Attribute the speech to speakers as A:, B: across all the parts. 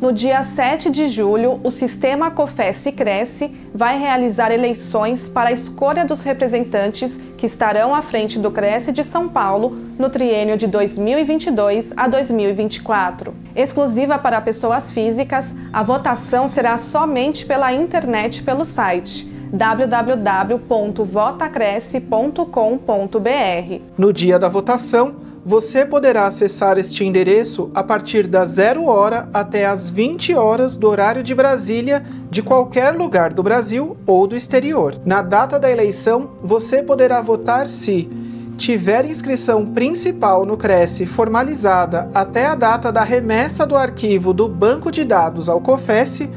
A: No dia 7 de julho, o sistema COFES Cresce vai realizar eleições para a escolha dos representantes que estarão à frente do Cresce de São Paulo no triênio de 2022 a 2024. Exclusiva para pessoas físicas, a votação será somente pela internet pelo site www.votacresce.com.br.
B: No dia da votação, você poderá acessar este endereço a partir das 0 hora até as 20 horas do horário de Brasília, de qualquer lugar do Brasil ou do exterior. Na data da eleição, você poderá votar se tiver inscrição principal no Cresce formalizada até a data da remessa do arquivo do banco de dados ao COFES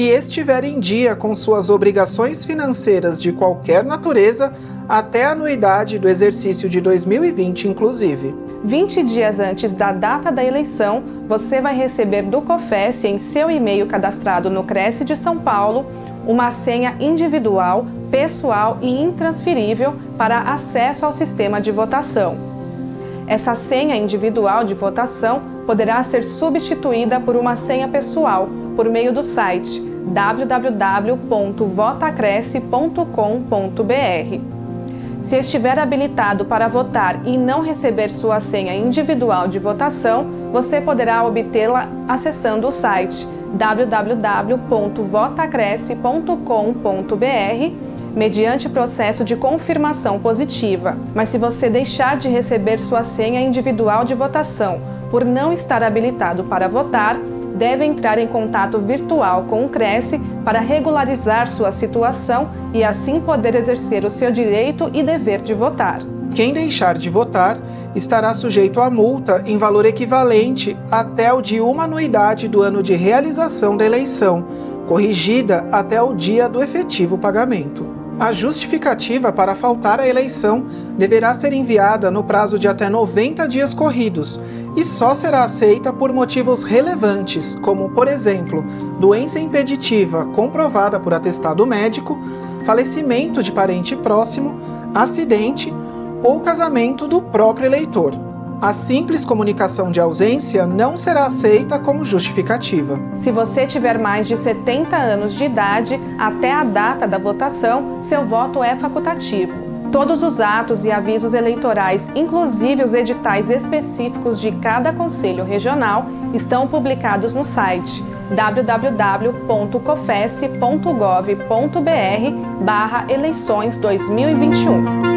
B: e estiver em dia com suas obrigações financeiras de qualquer natureza até a anuidade do exercício de 2020, inclusive.
A: 20 dias antes da data da eleição, você vai receber do COFES em seu e-mail cadastrado no Cresce de São Paulo uma senha individual, pessoal e intransferível para acesso ao sistema de votação. Essa senha individual de votação poderá ser substituída por uma senha pessoal por meio do site www.votacresce.com.br. Se estiver habilitado para votar e não receber sua senha individual de votação, você poderá obtê-la acessando o site www.votacresce.com.br mediante processo de confirmação positiva. Mas se você deixar de receber sua senha individual de votação por não estar habilitado para votar, deve entrar em contato virtual com o Cresce para regularizar sua situação e assim poder exercer o seu direito e dever de votar.
B: Quem deixar de votar estará sujeito a multa em valor equivalente até o de uma anuidade do ano de realização da eleição, corrigida até o dia do efetivo pagamento. A justificativa para faltar à eleição deverá ser enviada no prazo de até 90 dias corridos e só será aceita por motivos relevantes, como, por exemplo, doença impeditiva comprovada por atestado médico, falecimento de parente próximo, acidente ou casamento do próprio eleitor a simples comunicação de ausência não será aceita como justificativa.
A: Se você tiver mais de 70 anos de idade até a data da votação, seu voto é facultativo. Todos os atos e avisos eleitorais, inclusive os editais específicos de cada conselho regional, estão publicados no site www.cofesse.gov.br/eleições 2021.